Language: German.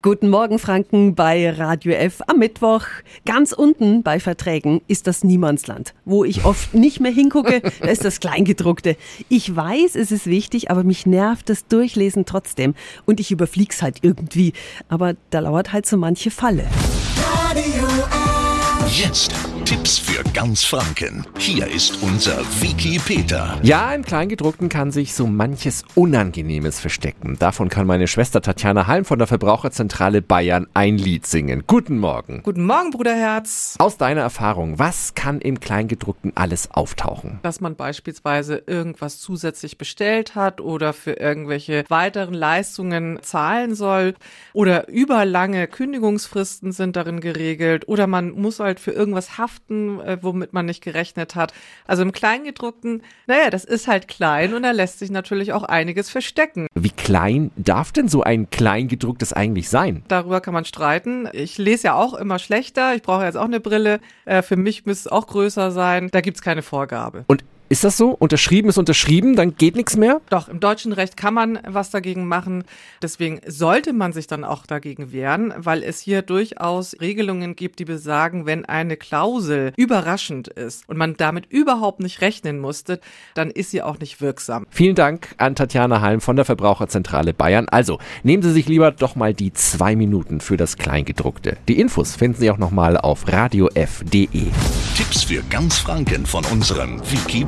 Guten Morgen, Franken, bei Radio F am Mittwoch. Ganz unten bei Verträgen ist das Niemandsland, wo ich oft nicht mehr hingucke. Da ist das Kleingedruckte. Ich weiß, es ist wichtig, aber mich nervt das Durchlesen trotzdem. Und ich überflieg's halt irgendwie. Aber da lauert halt so manche Falle. Radio F. Jetzt Tipps für ganz Franken. Hier ist unser Wiki Peter. Ja, im Kleingedruckten kann sich so manches Unangenehmes verstecken. Davon kann meine Schwester Tatjana Halm von der Verbraucherzentrale Bayern ein Lied singen. Guten Morgen. Guten Morgen, Bruderherz. Aus deiner Erfahrung, was kann im Kleingedruckten alles auftauchen? Dass man beispielsweise irgendwas zusätzlich bestellt hat oder für irgendwelche weiteren Leistungen zahlen soll oder überlange Kündigungsfristen sind darin geregelt oder man muss halt für irgendwas haften Weihnachten, äh, womit man nicht gerechnet hat. Also im Kleingedruckten, naja, das ist halt klein und da lässt sich natürlich auch einiges verstecken. Wie klein darf denn so ein Kleingedrucktes eigentlich sein? Darüber kann man streiten. Ich lese ja auch immer schlechter. Ich brauche jetzt auch eine Brille. Äh, für mich müsste es auch größer sein. Da gibt's keine Vorgabe. Und ist das so? Unterschrieben ist unterschrieben, dann geht nichts mehr? Doch, im deutschen Recht kann man was dagegen machen. Deswegen sollte man sich dann auch dagegen wehren, weil es hier durchaus Regelungen gibt, die besagen, wenn eine Klausel überraschend ist und man damit überhaupt nicht rechnen musste, dann ist sie auch nicht wirksam. Vielen Dank an Tatjana Halm von der Verbraucherzentrale Bayern. Also, nehmen Sie sich lieber doch mal die zwei Minuten für das Kleingedruckte. Die Infos finden Sie auch nochmal auf radiof.de. Tipps für ganz Franken von unserem Wiki